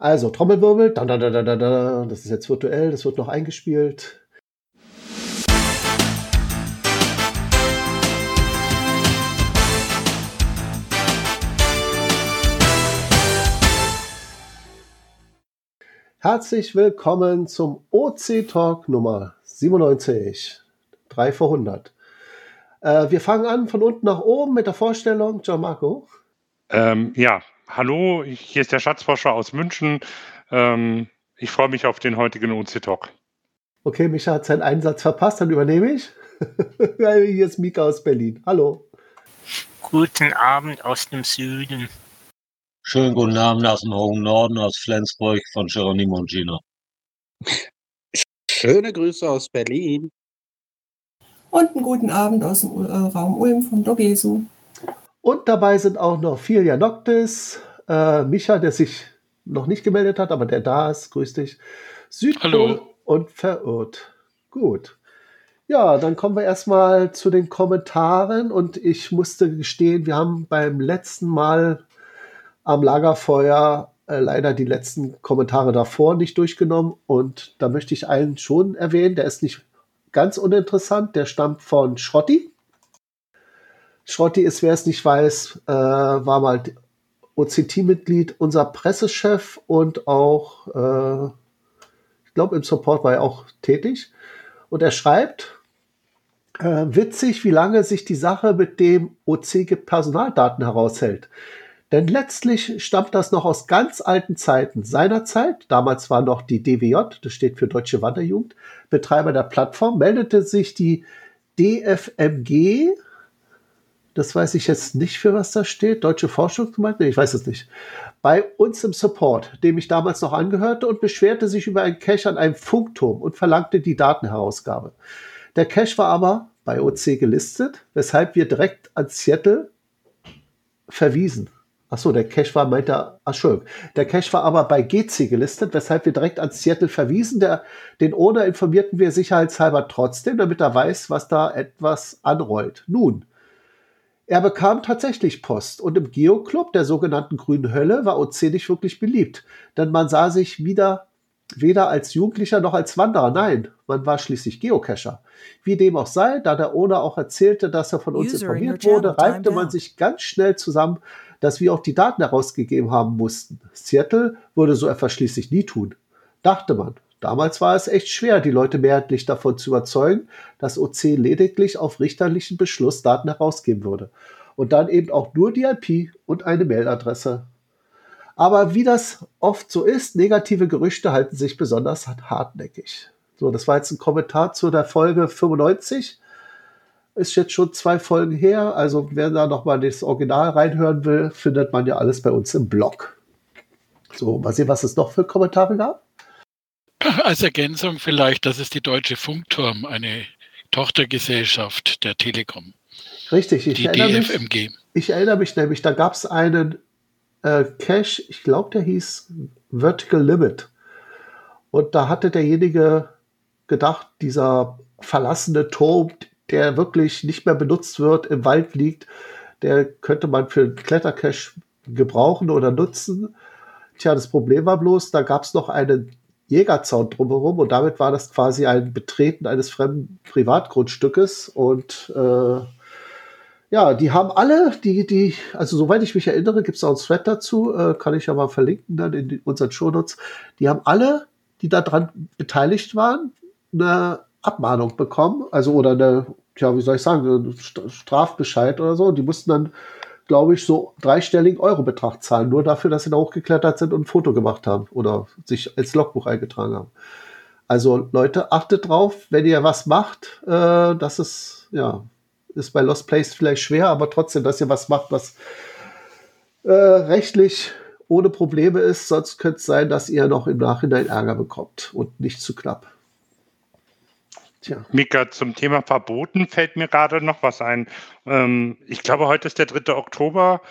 Also, Trommelwirbel, da, da, da, da, da, da. das ist jetzt virtuell, das wird noch eingespielt. Herzlich willkommen zum OC Talk Nummer 97, 3 vor 100. Äh, wir fangen an von unten nach oben mit der Vorstellung. Gianmarco. Ähm, ja, hallo, hier ist der Schatzforscher aus München. Ähm, ich freue mich auf den heutigen OC-Talk. Okay, Micha hat seinen Einsatz verpasst, dann übernehme ich. hier ist Mika aus Berlin. Hallo. Guten Abend aus dem Süden. Schönen guten Abend aus dem hohen Norden, aus Flensburg von Geronimo und Gina. Schöne Grüße aus Berlin. Und einen guten Abend aus dem äh, Raum Ulm von Dogesu. Und dabei sind auch noch Filia Noctis, äh, Micha, der sich noch nicht gemeldet hat, aber der da ist. Grüß dich. Südpol Hallo. und Verirrt. Gut. Ja, dann kommen wir erstmal zu den Kommentaren und ich musste gestehen, wir haben beim letzten Mal am Lagerfeuer äh, leider die letzten Kommentare davor nicht durchgenommen und da möchte ich einen schon erwähnen, der ist nicht ganz uninteressant, der stammt von Schrotti. Schrotti ist, wer es nicht weiß, äh, war mal OCT-Mitglied, unser Pressechef und auch, äh, ich glaube, im Support war er auch tätig. Und er schreibt, äh, witzig, wie lange sich die Sache mit dem OC Personaldaten heraushält. Denn letztlich stammt das noch aus ganz alten Zeiten. Seinerzeit, damals war noch die DWJ, das steht für Deutsche Wanderjugend, Betreiber der Plattform, meldete sich die DFMG, das weiß ich jetzt nicht, für was das steht. Deutsche Forschungsgemeinschaft? Nee, ich weiß es nicht. Bei uns im Support, dem ich damals noch angehörte, und beschwerte sich über einen Cache an einem Funkturm und verlangte die Datenherausgabe. Der Cache war aber bei OC gelistet, weshalb wir direkt an Seattle verwiesen. Achso, der Cache war, meint er, ach, Der Cache war aber bei GC gelistet, weshalb wir direkt an Seattle verwiesen. Der, den Owner informierten wir sicherheitshalber trotzdem, damit er weiß, was da etwas anrollt. Nun, er bekam tatsächlich Post und im Geoclub der sogenannten Grünen Hölle war OC nicht wirklich beliebt, denn man sah sich wieder weder als Jugendlicher noch als Wanderer. Nein, man war schließlich Geocacher. Wie dem auch sei, da der Owner auch erzählte, dass er von uns User informiert wurde, reibte man sich ganz schnell zusammen, dass wir auch die Daten herausgegeben haben mussten. Seattle würde so etwas schließlich nie tun, dachte man. Damals war es echt schwer, die Leute mehrheitlich davon zu überzeugen, dass OC lediglich auf richterlichen Beschluss Daten herausgeben würde. Und dann eben auch nur die IP und eine Mailadresse. Aber wie das oft so ist, negative Gerüchte halten sich besonders hartnäckig. So, das war jetzt ein Kommentar zu der Folge 95. Ist jetzt schon zwei Folgen her. Also, wer da nochmal das Original reinhören will, findet man ja alles bei uns im Blog. So, mal sehen, was es noch für Kommentare gab. Als Ergänzung vielleicht, das ist die Deutsche Funkturm, eine Tochtergesellschaft der Telekom. Richtig, ich, die erinnere, DFMG. Mich, ich erinnere mich nämlich, da gab es einen äh, Cache, ich glaube, der hieß Vertical Limit. Und da hatte derjenige gedacht, dieser verlassene Turm, der wirklich nicht mehr benutzt wird, im Wald liegt, der könnte man für einen Klettercache gebrauchen oder nutzen. Tja, das Problem war bloß, da gab es noch einen Jägerzaun drumherum und damit war das quasi ein Betreten eines fremden Privatgrundstückes und äh, ja, die haben alle, die, die, also soweit ich mich erinnere, gibt es auch ein Thread dazu, äh, kann ich ja mal verlinken dann in die, unseren Shownotes. Die haben alle, die daran beteiligt waren, eine Abmahnung bekommen, also oder eine, ja, wie soll ich sagen, einen Strafbescheid oder so. Die mussten dann glaube ich, so dreistelligen Eurobetrag zahlen, nur dafür, dass sie da hochgeklettert sind und ein Foto gemacht haben oder sich als Logbuch eingetragen haben. Also Leute, achtet drauf, wenn ihr was macht, äh, das ist, ja, ist bei Lost Place vielleicht schwer, aber trotzdem, dass ihr was macht, was äh, rechtlich ohne Probleme ist, sonst könnte es sein, dass ihr noch im Nachhinein Ärger bekommt und nicht zu knapp. Tja. Mika, zum Thema Verboten fällt mir gerade noch was ein. Ähm, ich glaube, heute ist der 3. Oktober,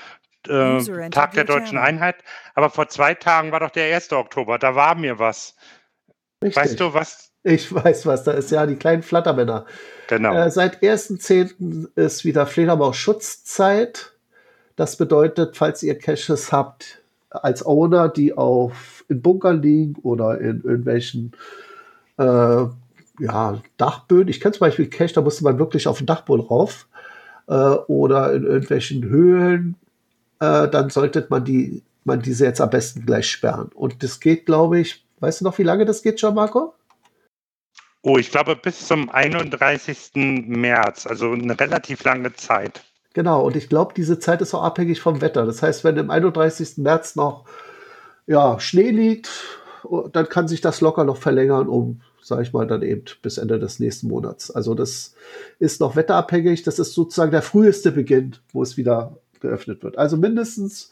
äh, Tag der deutschen Einheit, aber vor zwei Tagen war doch der 1. Oktober, da war mir was. Richtig. Weißt du was? Ich weiß, was da ist. Ja, die kleinen Flattermänner. Genau. Äh, seit 1.10. ist wieder Fledermaus-Schutzzeit. Das bedeutet, falls ihr Caches habt als Owner, die auf in Bunkern liegen oder in irgendwelchen äh, ja, Dachböden. Ich kenne zum Beispiel Cache, da musste man wirklich auf den Dachboden rauf äh, oder in irgendwelchen Höhlen. Äh, dann sollte man die man diese jetzt am besten gleich sperren. Und das geht, glaube ich, weißt du noch, wie lange das geht, John Marco? Oh, ich glaube bis zum 31. März, also eine relativ lange Zeit. Genau, und ich glaube, diese Zeit ist auch abhängig vom Wetter. Das heißt, wenn im 31. März noch ja, Schnee liegt, oh, dann kann sich das locker noch verlängern um, sage ich mal, dann eben bis Ende des nächsten Monats. Also das ist noch wetterabhängig. Das ist sozusagen der früheste Beginn, wo es wieder geöffnet wird. Also mindestens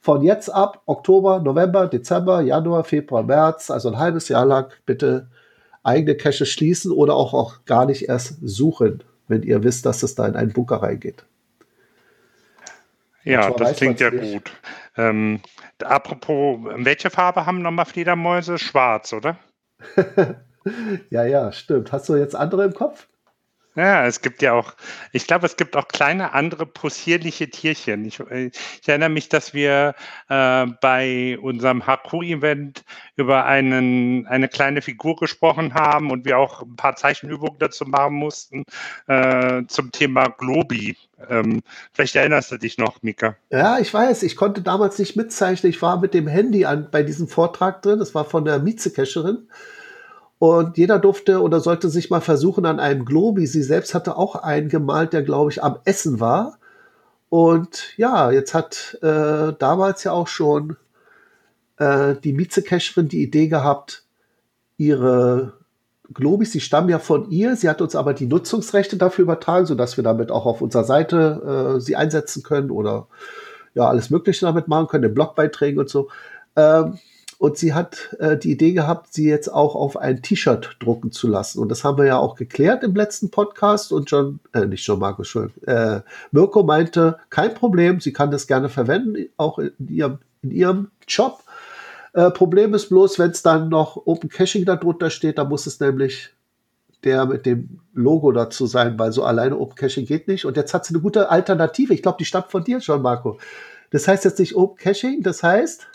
von jetzt ab Oktober, November, Dezember, Januar, Februar, März, also ein halbes Jahr lang bitte eigene Cache schließen oder auch, auch gar nicht erst suchen, wenn ihr wisst, dass es da in einen Bunker reingeht. Ja, das klingt ja nicht. gut. Ähm, apropos, welche Farbe haben nochmal Fledermäuse? Schwarz, oder? ja, ja, stimmt. Hast du jetzt andere im Kopf? Ja, es gibt ja auch, ich glaube, es gibt auch kleine andere possierliche Tierchen. Ich, äh, ich erinnere mich, dass wir äh, bei unserem HQ-Event über einen, eine kleine Figur gesprochen haben und wir auch ein paar Zeichenübungen dazu machen mussten äh, zum Thema Globi. Ähm, vielleicht erinnerst du dich noch, Mika. Ja, ich weiß, ich konnte damals nicht mitzeichnen. Ich war mit dem Handy an, bei diesem Vortrag drin. Das war von der Mietzecacherin. Und jeder durfte oder sollte sich mal versuchen an einem Globi. Sie selbst hatte auch einen gemalt, der, glaube ich, am Essen war. Und ja, jetzt hat äh, damals ja auch schon äh, die Mieze-Cacherin die Idee gehabt, ihre Globis, die stammen ja von ihr. Sie hat uns aber die Nutzungsrechte dafür übertragen, sodass wir damit auch auf unserer Seite äh, sie einsetzen können oder ja, alles Mögliche damit machen können, in Blogbeiträgen und so. Ähm, und sie hat äh, die Idee gehabt, sie jetzt auch auf ein T-Shirt drucken zu lassen. Und das haben wir ja auch geklärt im letzten Podcast. Und John, äh, nicht John Schuld, äh, Mirko meinte, kein Problem, sie kann das gerne verwenden, auch in ihrem, in ihrem Job. Äh, Problem ist bloß, wenn es dann noch Open Caching darunter steht, dann muss es nämlich der mit dem Logo dazu sein, weil so alleine Open Caching geht nicht. Und jetzt hat sie eine gute Alternative. Ich glaube, die stammt von dir schon, Marco. Das heißt jetzt nicht Open Caching, das heißt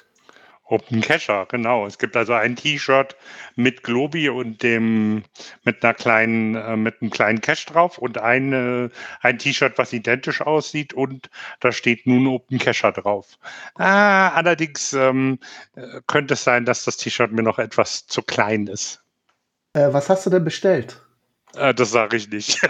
Open Cacher, genau. Es gibt also ein T-Shirt mit Globi und dem mit einer kleinen äh, mit einem kleinen Cache drauf und eine, ein T-Shirt, was identisch aussieht und da steht nun Open Cacher drauf. Ah, allerdings ähm, äh, könnte es sein, dass das T-Shirt mir noch etwas zu klein ist. Äh, was hast du denn bestellt? Äh, das sage ich nicht.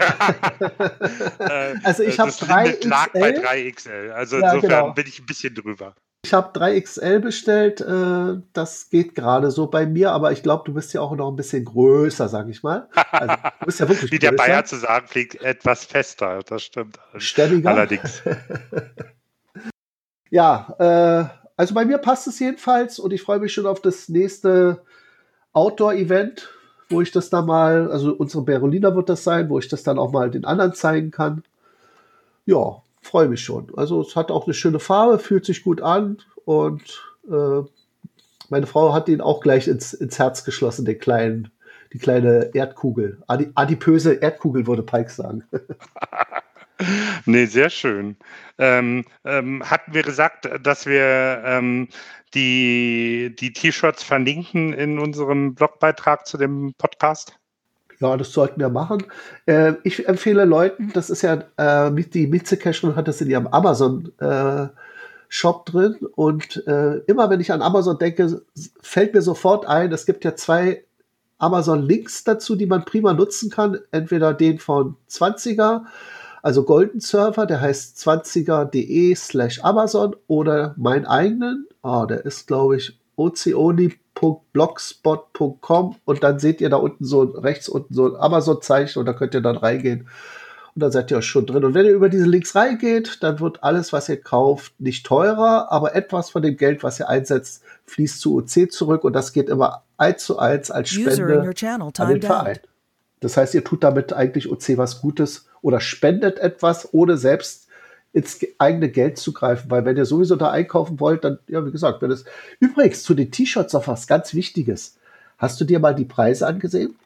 Äh, also ich habe drei XL. lag bei 3XL. Also ja, insofern genau. bin ich ein bisschen drüber. Ich habe 3XL bestellt. Äh, das geht gerade so bei mir, aber ich glaube, du bist ja auch noch ein bisschen größer, sag ich mal. Also, du bist ja wirklich Wie größer. der Bayer zu sagen fliegt, etwas fester. Das stimmt. Stämmiger. Allerdings. ja, äh, also bei mir passt es jedenfalls und ich freue mich schon auf das nächste Outdoor-Event, wo ich das dann mal, also unsere Berolina wird das sein, wo ich das dann auch mal den anderen zeigen kann. Ja, freue mich schon. Also es hat auch eine schöne Farbe, fühlt sich gut an und äh, meine Frau hat ihn auch gleich ins, ins Herz geschlossen, den kleinen, die kleine Erdkugel. Adi, adipöse Erdkugel, würde Pike sagen. nee, sehr schön. Ähm, ähm, hatten wir gesagt, dass wir ähm, die, die T-Shirts verlinken in unserem Blogbeitrag zu dem Podcast? Ja, das sollten wir machen. Äh, ich empfehle Leuten, das ist ja, äh, die Mitze-Cashman hat das in ihrem Amazon-Shop äh, drin. Und äh, immer wenn ich an Amazon denke, fällt mir sofort ein, es gibt ja zwei Amazon-Links dazu, die man prima nutzen kann. Entweder den von 20er, also Golden Server, der heißt 20er.de slash Amazon oder meinen eigenen. Oh, der ist, glaube ich, oceoni.blogspot.com und dann seht ihr da unten so rechts unten so ein Amazon-Zeichen und da könnt ihr dann reingehen und dann seid ihr auch schon drin. Und wenn ihr über diese Links reingeht, dann wird alles, was ihr kauft, nicht teurer, aber etwas von dem Geld, was ihr einsetzt, fließt zu OC zurück und das geht immer eins zu eins als Spende an den Verein. Das heißt, ihr tut damit eigentlich OC was Gutes oder spendet etwas, ohne selbst ins eigene Geld zu greifen, weil wenn ihr sowieso da einkaufen wollt, dann, ja, wie gesagt, wenn es. Übrigens, zu den T-Shirts noch was ganz Wichtiges. Hast du dir mal die Preise angesehen?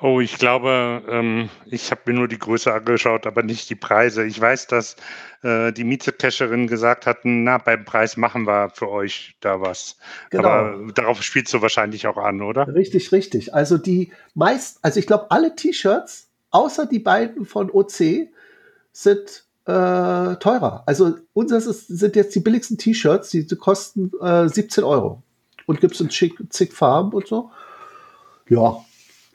Oh, ich glaube, ähm, ich habe mir nur die Größe angeschaut, aber nicht die Preise. Ich weiß, dass äh, die Mietzecacherin gesagt hatten, na, beim Preis machen wir für euch da was. Genau. Aber darauf spielst du wahrscheinlich auch an, oder? Richtig, richtig. Also die meist, also ich glaube, alle T-Shirts, außer die beiden von OC, sind äh, teurer. Also unseres sind jetzt die billigsten T-Shirts, die, die kosten äh, 17 Euro. Und gibt es in zig, zig Farben und so. Ja,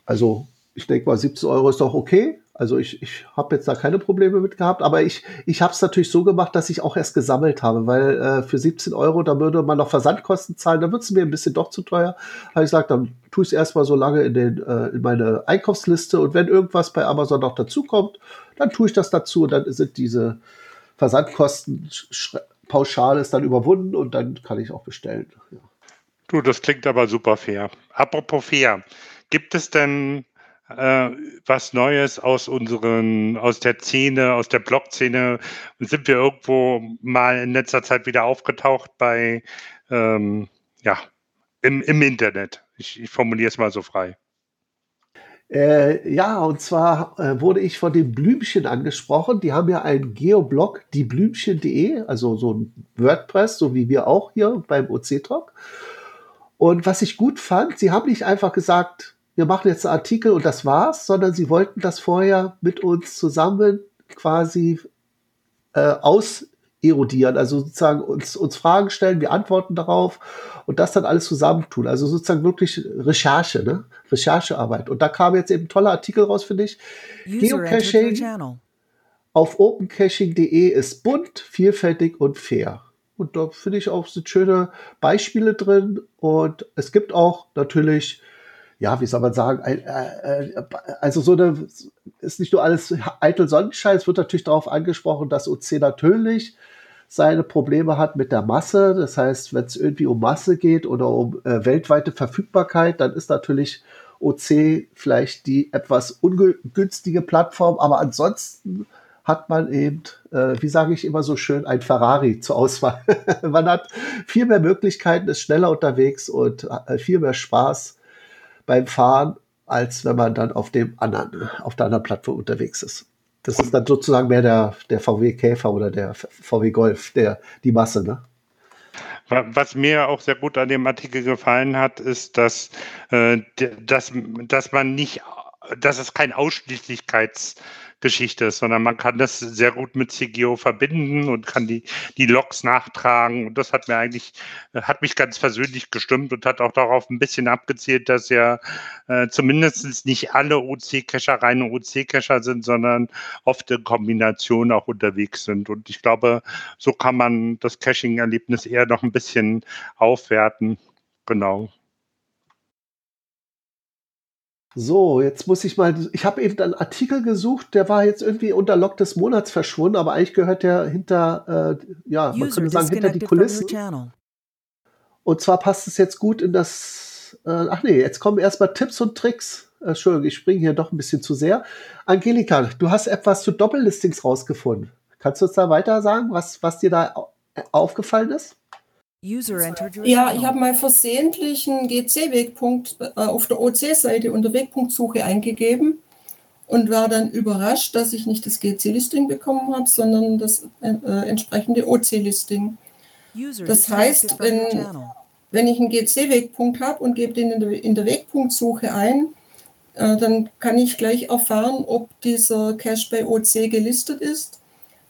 also ich denke mal, 17 Euro ist doch okay. Also ich, ich habe jetzt da keine Probleme mit gehabt, aber ich, ich habe es natürlich so gemacht, dass ich auch erst gesammelt habe, weil äh, für 17 Euro, da würde man noch Versandkosten zahlen, da wird es mir ein bisschen doch zu teuer. Habe ich gesagt, dann tue ich es erstmal so lange in, den, äh, in meine Einkaufsliste und wenn irgendwas bei Amazon noch dazukommt, dann tue ich das dazu und dann sind diese Versandkosten pauschal ist dann überwunden und dann kann ich auch bestellen. Ja. Du, das klingt aber super fair. Apropos fair, gibt es denn äh, was Neues aus unseren, aus der Szene, aus der Blog-Szene? Sind wir irgendwo mal in letzter Zeit wieder aufgetaucht bei, ähm, ja, im, im Internet? Ich, ich formuliere es mal so frei. Äh, ja, und zwar äh, wurde ich von den Blümchen angesprochen. Die haben ja einen Geoblog, dieblümchen.de, also so ein WordPress, so wie wir auch hier beim OC Talk. Und was ich gut fand, sie haben nicht einfach gesagt, wir machen jetzt einen Artikel und das war's, sondern sie wollten das vorher mit uns zusammen quasi äh, auserodieren, also sozusagen uns, uns Fragen stellen, wir antworten darauf und das dann alles zusammentun. Also sozusagen wirklich Recherche, ne? Recherchearbeit. Und da kam jetzt eben ein toller Artikel raus, finde ich. Geocaching auf opencaching.de ist bunt, vielfältig und fair. Und da finde ich auch sind schöne Beispiele drin. Und es gibt auch natürlich ja, wie soll man sagen, äh, also so eine, ist nicht nur alles eitel Sonnenschein, es wird natürlich darauf angesprochen, dass OC natürlich seine Probleme hat mit der Masse. Das heißt, wenn es irgendwie um Masse geht oder um äh, weltweite Verfügbarkeit, dann ist natürlich OC vielleicht die etwas ungünstige Plattform, aber ansonsten hat man eben, äh, wie sage ich immer so schön, ein Ferrari zur Auswahl. man hat viel mehr Möglichkeiten, ist schneller unterwegs und äh, viel mehr Spaß beim Fahren, als wenn man dann auf dem anderen, auf der anderen Plattform unterwegs ist. Das ist dann sozusagen mehr der, der VW Käfer oder der VW Golf, der, die Masse, ne? Was mir auch sehr gut an dem Artikel gefallen hat, ist, dass, äh, dass, dass man nicht, dass es kein Ausschließlichkeits- Geschichte ist, sondern man kann das sehr gut mit CGO verbinden und kann die, die Logs nachtragen. Und das hat mir eigentlich, hat mich ganz persönlich gestimmt und hat auch darauf ein bisschen abgezielt, dass ja äh, zumindest nicht alle OC-Cacher reine OC-Cacher sind, sondern oft in Kombination auch unterwegs sind. Und ich glaube, so kann man das Caching-Erlebnis eher noch ein bisschen aufwerten. Genau. So, jetzt muss ich mal, ich habe eben einen Artikel gesucht, der war jetzt irgendwie unter Log des Monats verschwunden, aber eigentlich gehört der hinter, äh, ja, man könnte sagen, hinter die Kulissen. Und zwar passt es jetzt gut in das, äh, ach nee, jetzt kommen erstmal Tipps und Tricks. Äh, Entschuldigung, ich springe hier doch ein bisschen zu sehr. Angelika, du hast etwas zu Doppellistings rausgefunden. Kannst du uns da weiter sagen, was, was dir da aufgefallen ist? Ja, ich habe mal versehentlich einen GC-Wegpunkt äh, auf der OC-Seite unter Wegpunktsuche eingegeben und war dann überrascht, dass ich nicht das GC-Listing bekommen habe, sondern das äh, äh entsprechende OC-Listing. Das heißt, wenn, wenn ich einen GC-Wegpunkt habe und gebe den in der, in der Wegpunktsuche ein, äh, dann kann ich gleich erfahren, ob dieser Cache bei OC gelistet ist.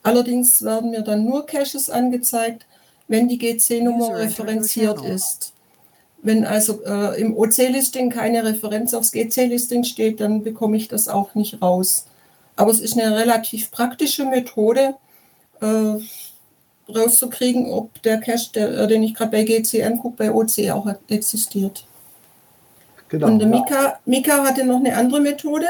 Allerdings werden mir dann nur Caches angezeigt, wenn die GC-Nummer referenziert ist. Wenn also äh, im OC-Listing keine Referenz aufs GC-Listing steht, dann bekomme ich das auch nicht raus. Aber es ist eine relativ praktische Methode, äh, rauszukriegen, ob der Cache, der, äh, den ich gerade bei GC angucke, bei OC auch existiert. Genau, Und Mika, Mika hatte noch eine andere Methode.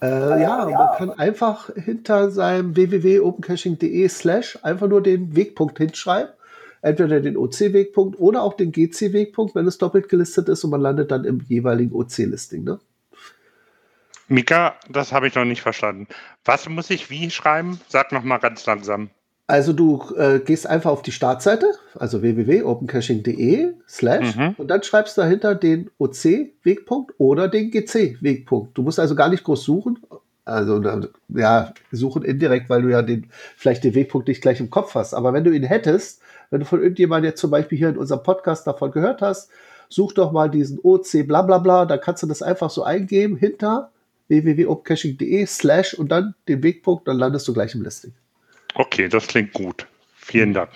Äh, ja, man kann einfach hinter seinem www.opencaching.de slash einfach nur den Wegpunkt hinschreiben. Entweder den OC-Wegpunkt oder auch den GC-Wegpunkt, wenn es doppelt gelistet ist und man landet dann im jeweiligen OC-Listing. Ne? Mika, das habe ich noch nicht verstanden. Was muss ich wie schreiben? Sag noch mal ganz langsam. Also du äh, gehst einfach auf die Startseite, also www.opencaching.de slash mhm. und dann schreibst du dahinter den OC-Wegpunkt oder den GC-Wegpunkt. Du musst also gar nicht groß suchen. Also ja, suchen indirekt, weil du ja den, vielleicht den Wegpunkt nicht gleich im Kopf hast. Aber wenn du ihn hättest, wenn du von irgendjemandem jetzt zum Beispiel hier in unserem Podcast davon gehört hast, such doch mal diesen OC bla bla bla, da kannst du das einfach so eingeben hinter www.opcaching.de slash und dann den Wegpunkt, dann landest du gleich im Listing. Okay, das klingt gut. Vielen Dank.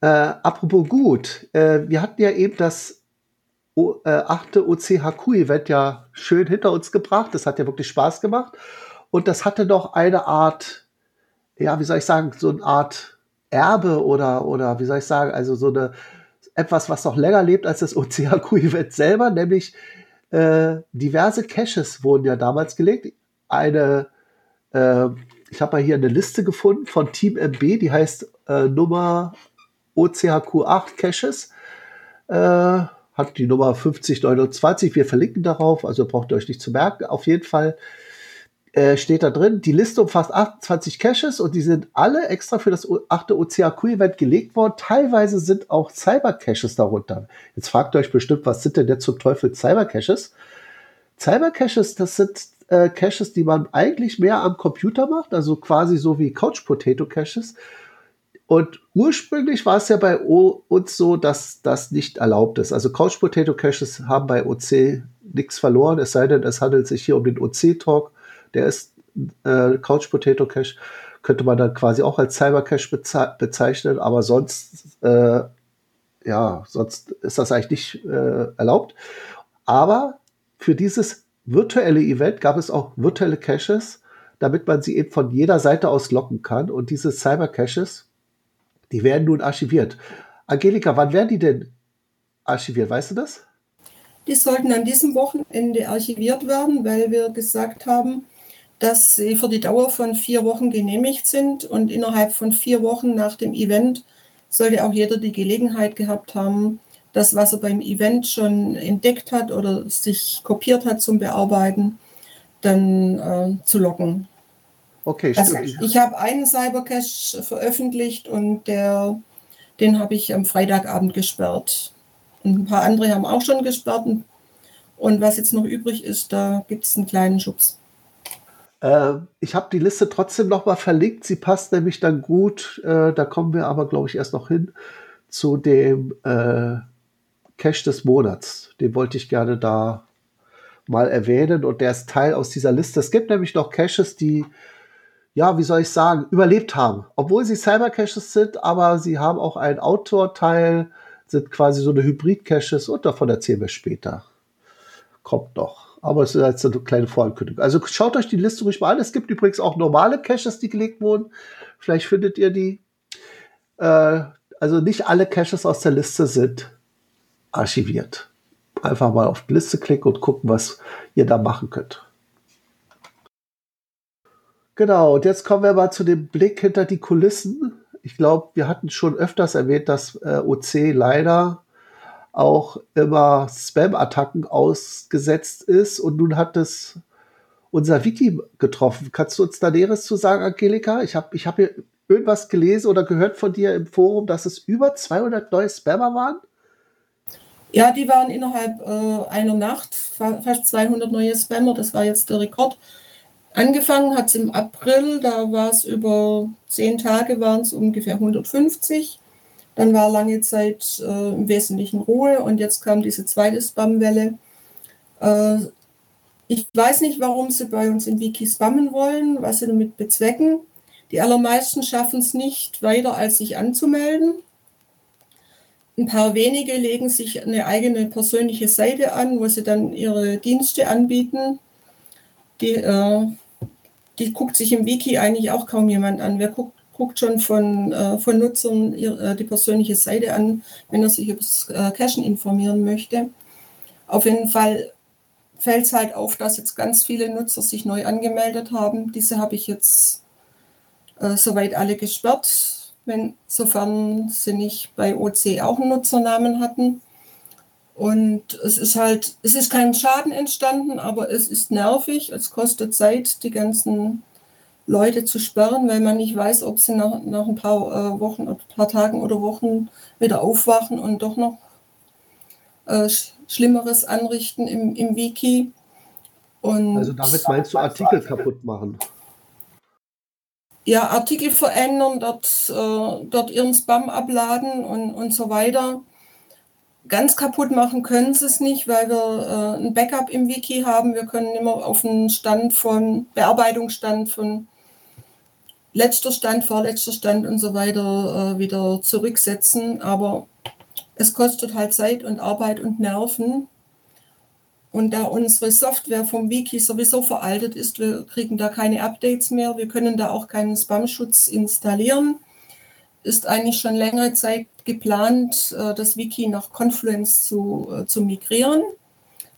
Äh, apropos gut, äh, wir hatten ja eben das o, äh, achte OCHQ-Event ja schön hinter uns gebracht. Das hat ja wirklich Spaß gemacht. Und das hatte doch eine Art, ja, wie soll ich sagen, so eine Art Erbe oder, oder wie soll ich sagen, also so eine etwas, was noch länger lebt als das OCHQ-Event selber, nämlich äh, diverse Caches wurden ja damals gelegt. Eine äh, ich habe mal hier eine Liste gefunden von Team MB, die heißt äh, Nummer OCHQ8 Caches. Äh, hat die Nummer 5029. Wir verlinken darauf, also braucht ihr euch nicht zu merken. Auf jeden Fall äh, steht da drin, die Liste umfasst 28 Caches und die sind alle extra für das 8. OCHQ-Event gelegt worden. Teilweise sind auch Cyber-Caches darunter. Jetzt fragt ihr euch bestimmt, was sind denn jetzt zum Teufel Cyber-Caches? Cyber-Caches, das sind äh, Caches, die man eigentlich mehr am Computer macht, also quasi so wie Couch Potato Caches. Und ursprünglich war es ja bei o uns so, dass das nicht erlaubt ist. Also Couch Potato Caches haben bei OC nichts verloren, es sei denn, es handelt sich hier um den OC Talk. Der ist äh, Couch Potato Cache, könnte man dann quasi auch als Cyber Cache beze bezeichnen, aber sonst, äh, ja, sonst ist das eigentlich nicht äh, erlaubt. Aber für dieses virtuelle Event gab es auch virtuelle Caches, damit man sie eben von jeder Seite aus locken kann. Und diese Cyber-Caches, die werden nun archiviert. Angelika, wann werden die denn archiviert? Weißt du das? Die sollten an diesem Wochenende archiviert werden, weil wir gesagt haben, dass sie für die Dauer von vier Wochen genehmigt sind und innerhalb von vier Wochen nach dem Event sollte auch jeder die Gelegenheit gehabt haben, das, was er beim Event schon entdeckt hat oder sich kopiert hat zum Bearbeiten, dann äh, zu locken. Okay, also ich habe einen Cybercache veröffentlicht und der, den habe ich am Freitagabend gesperrt. Und ein paar andere haben auch schon gesperrt. Und was jetzt noch übrig ist, da gibt es einen kleinen Schubs. Äh, ich habe die Liste trotzdem noch mal verlinkt. Sie passt nämlich dann gut. Äh, da kommen wir aber, glaube ich, erst noch hin zu dem äh, Cache des Monats. Den wollte ich gerne da mal erwähnen und der ist Teil aus dieser Liste. Es gibt nämlich noch Caches, die, ja, wie soll ich sagen, überlebt haben. Obwohl sie Cyber-Caches sind, aber sie haben auch einen Outdoor-Teil, sind quasi so eine Hybrid-Caches und davon erzählen wir später. Kommt noch. Aber es ist jetzt eine kleine Vorankündigung. Also schaut euch die Liste ruhig mal an. Es gibt übrigens auch normale Caches, die gelegt wurden. Vielleicht findet ihr die. Äh, also nicht alle Caches aus der Liste sind archiviert. Einfach mal auf die Liste klicken und gucken, was ihr da machen könnt. Genau, und jetzt kommen wir mal zu dem Blick hinter die Kulissen. Ich glaube, wir hatten schon öfters erwähnt, dass äh, OC leider auch immer Spam-Attacken ausgesetzt ist. Und nun hat es unser Wiki getroffen. Kannst du uns da Näheres zu sagen, Angelika? Ich habe ich hab hier irgendwas gelesen oder gehört von dir im Forum, dass es über 200 neue Spammer waren. Ja, die waren innerhalb äh, einer Nacht fast 200 neue Spammer. Das war jetzt der Rekord. Angefangen hat es im April, da war es über zehn Tage, waren es ungefähr 150. Dann war lange Zeit äh, im Wesentlichen Ruhe und jetzt kam diese zweite Spamwelle. Äh, ich weiß nicht, warum sie bei uns im Wiki spammen wollen, was sie damit bezwecken. Die allermeisten schaffen es nicht weiter, als sich anzumelden. Ein paar wenige legen sich eine eigene persönliche Seite an, wo sie dann ihre Dienste anbieten. Die, äh, die guckt sich im Wiki eigentlich auch kaum jemand an. Wer guckt, guckt schon von, äh, von Nutzern ihr, äh, die persönliche Seite an, wenn er sich über das äh, Cachen informieren möchte. Auf jeden Fall fällt es halt auf, dass jetzt ganz viele Nutzer sich neu angemeldet haben. Diese habe ich jetzt äh, soweit alle gesperrt wenn, sofern sie nicht bei OC auch einen Nutzernamen hatten. Und es ist halt, es ist kein Schaden entstanden, aber es ist nervig, es kostet Zeit, die ganzen Leute zu sperren, weil man nicht weiß, ob sie nach, nach ein paar äh, Wochen, ein paar Tagen oder Wochen wieder aufwachen und doch noch äh, Schlimmeres anrichten im, im Wiki. Und also damit meinst du Artikel kaputt machen? Ja, Artikel verändern, dort, äh, dort ihren Spam abladen und, und so weiter. Ganz kaputt machen können sie es nicht, weil wir äh, ein Backup im Wiki haben. Wir können immer auf einen Stand von Bearbeitungsstand von letzter Stand, vorletzter Stand und so weiter äh, wieder zurücksetzen. Aber es kostet halt Zeit und Arbeit und Nerven. Und da unsere Software vom Wiki sowieso veraltet ist, wir kriegen da keine Updates mehr, wir können da auch keinen Spam-Schutz installieren, ist eigentlich schon längere Zeit geplant, äh, das Wiki nach Confluence zu, äh, zu migrieren.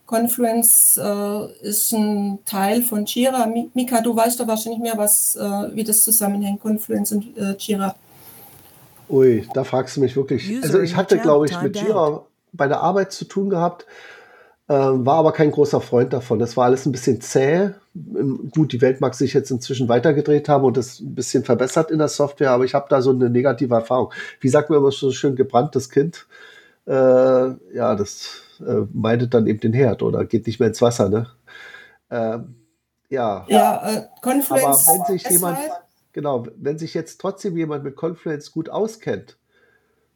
Confluence äh, ist ein Teil von Jira. Mika, du weißt doch wahrscheinlich mehr, was, äh, wie das zusammenhängt, Confluence und äh, Jira. Ui, da fragst du mich wirklich. Also ich hatte, glaube ich, mit Jira bei der Arbeit zu tun gehabt, war aber kein großer Freund davon. Das war alles ein bisschen zäh. Ähm, gut, die Welt mag sich jetzt inzwischen weitergedreht haben und das ein bisschen verbessert in der Software, aber ich habe da so eine negative Erfahrung. Wie sagt man immer so schön, gebranntes Kind. Äh, ja, das äh, meidet dann eben den Herd oder geht nicht mehr ins Wasser, ne? Ähm, ja. Ja, äh, Confluence. Aber wenn sich jemand, genau, wenn sich jetzt trotzdem jemand mit Confluence gut auskennt,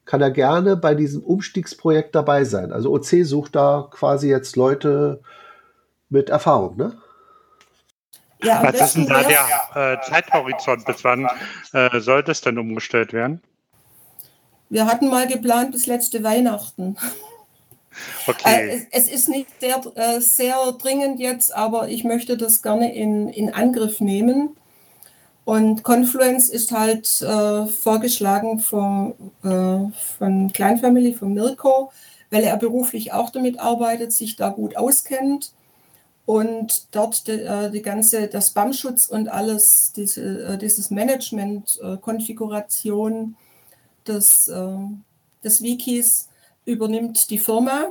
kann er gerne bei diesem Umstiegsprojekt dabei sein. Also OC sucht da quasi jetzt Leute mit Erfahrung, ne? Ja, Was ist denn da der äh, Zeithorizont? Bis wann äh, soll das denn umgestellt werden? Wir hatten mal geplant bis letzte Weihnachten. Okay. Äh, es, es, ist nicht sehr, äh, sehr dringend jetzt, aber ich möchte das gerne in, in Angriff nehmen. Und Confluence ist halt äh, vorgeschlagen von, äh, von Kleinfamily, von Mirko, weil er beruflich auch damit arbeitet, sich da gut auskennt und dort die, äh, die ganze, der Spam-Schutz und alles, diese, äh, dieses Management, äh, Konfiguration des, äh, des Wikis übernimmt die Firma.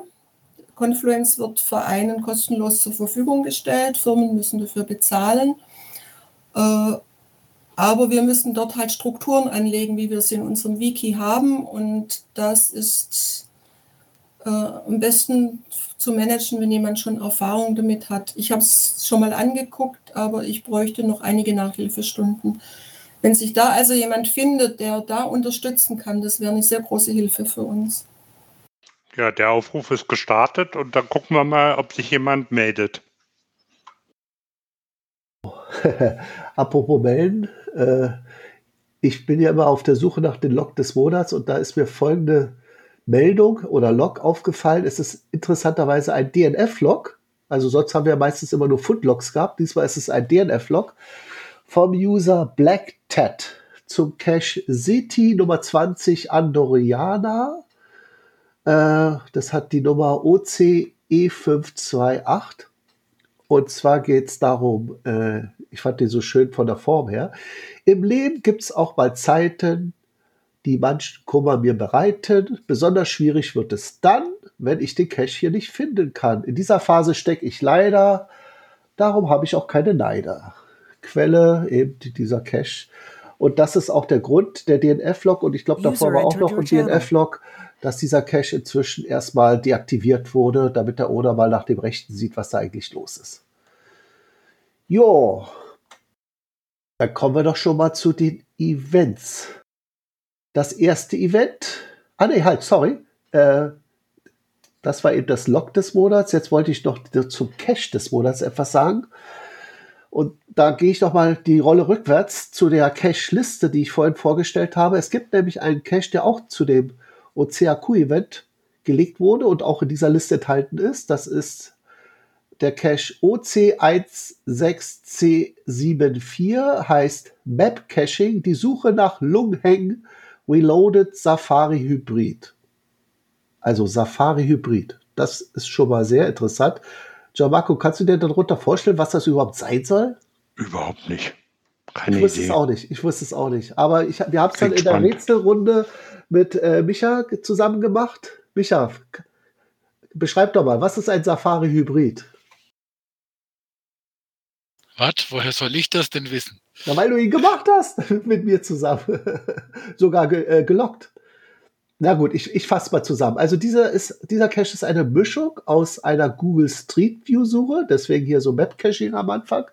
Confluence wird Vereinen kostenlos zur Verfügung gestellt. Firmen müssen dafür bezahlen. Aber wir müssen dort halt Strukturen anlegen, wie wir sie in unserem Wiki haben. Und das ist äh, am besten zu managen, wenn jemand schon Erfahrung damit hat. Ich habe es schon mal angeguckt, aber ich bräuchte noch einige Nachhilfestunden. Wenn sich da also jemand findet, der da unterstützen kann, das wäre eine sehr große Hilfe für uns. Ja, der Aufruf ist gestartet und dann gucken wir mal, ob sich jemand meldet. Apropos melden, äh, ich bin ja immer auf der Suche nach dem Log des Monats und da ist mir folgende Meldung oder Log aufgefallen. Es ist interessanterweise ein DNF-Log. Also sonst haben wir meistens immer nur Footlogs gehabt. Diesmal ist es ein DNF-Log vom User BlackTat zum Cache City Nummer 20 Andoriana äh, das hat die Nummer OCE528. Und zwar geht es darum, äh, ich fand den so schön von der Form her, im Leben gibt es auch mal Zeiten, die manchen Kummer mir bereiten. Besonders schwierig wird es dann, wenn ich den Cache hier nicht finden kann. In dieser Phase stecke ich leider, darum habe ich auch keine Neider. Quelle eben dieser Cache. Und das ist auch der Grund der DNF-Log. Und ich glaube, davor war auch noch ein DNF-Log, dass dieser Cache inzwischen erstmal deaktiviert wurde, damit der Owner mal nach dem Rechten sieht, was da eigentlich los ist. Jo, dann kommen wir doch schon mal zu den Events. Das erste Event, ah nee, halt, sorry, äh, das war eben das Log des Monats. Jetzt wollte ich noch zum Cache des Monats etwas sagen. Und da gehe ich noch mal die Rolle rückwärts zu der Cache-Liste, die ich vorhin vorgestellt habe. Es gibt nämlich einen Cache, der auch zu dem OCAQ-Event gelegt wurde und auch in dieser Liste enthalten ist. Das ist der Cache OC16C74, heißt Map Caching, die Suche nach Lungheng Reloaded Safari Hybrid. Also Safari Hybrid. Das ist schon mal sehr interessant. Gianmarco, kannst du dir darunter vorstellen, was das überhaupt sein soll? Überhaupt nicht. Keine ich wusste Idee. es auch nicht. Ich wusste es auch nicht. Aber ich, wir haben es dann in der Rätselrunde mit äh, Micha zusammen gemacht. Micha, beschreib doch mal, was ist ein Safari-Hybrid? Was? Woher soll ich das denn wissen? Na, weil du ihn gemacht hast mit mir zusammen. Sogar ge äh, gelockt. Na gut, ich, ich fasse mal zusammen. Also dieser, ist, dieser Cache ist eine Mischung aus einer Google Street View Suche, deswegen hier so Map Caching am Anfang,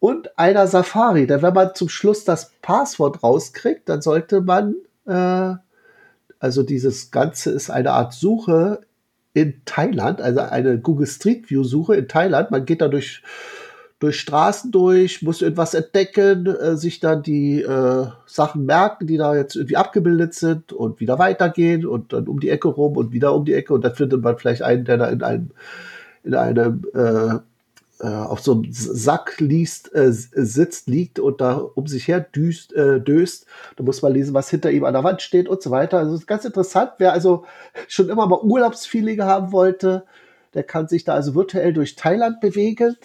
und einer Safari. Denn wenn man zum Schluss das Passwort rauskriegt, dann sollte man, äh, also dieses Ganze ist eine Art Suche in Thailand, also eine Google Street View Suche in Thailand. Man geht da durch durch Straßen durch, muss irgendwas entdecken, äh, sich dann die äh, Sachen merken, die da jetzt irgendwie abgebildet sind und wieder weitergehen und dann um die Ecke rum und wieder um die Ecke und dann findet man vielleicht einen, der da in einem in einem äh, auf so einem Sack liest, äh, sitzt, liegt und da um sich her düst, äh, döst. Da muss man lesen, was hinter ihm an der Wand steht und so weiter. Also ganz interessant. Wer also schon immer mal Urlaubsfeeling haben wollte, der kann sich da also virtuell durch Thailand bewegen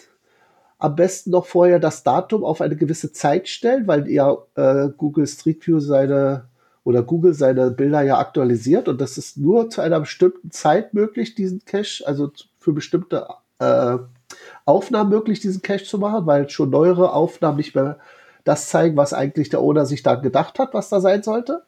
am besten noch vorher das Datum auf eine gewisse Zeit stellen, weil ja äh, Google Street View seine oder Google seine Bilder ja aktualisiert und das ist nur zu einer bestimmten Zeit möglich, diesen Cache, also für bestimmte äh, Aufnahmen möglich, diesen Cache zu machen, weil schon neuere Aufnahmen nicht mehr das zeigen, was eigentlich der Owner sich da gedacht hat, was da sein sollte.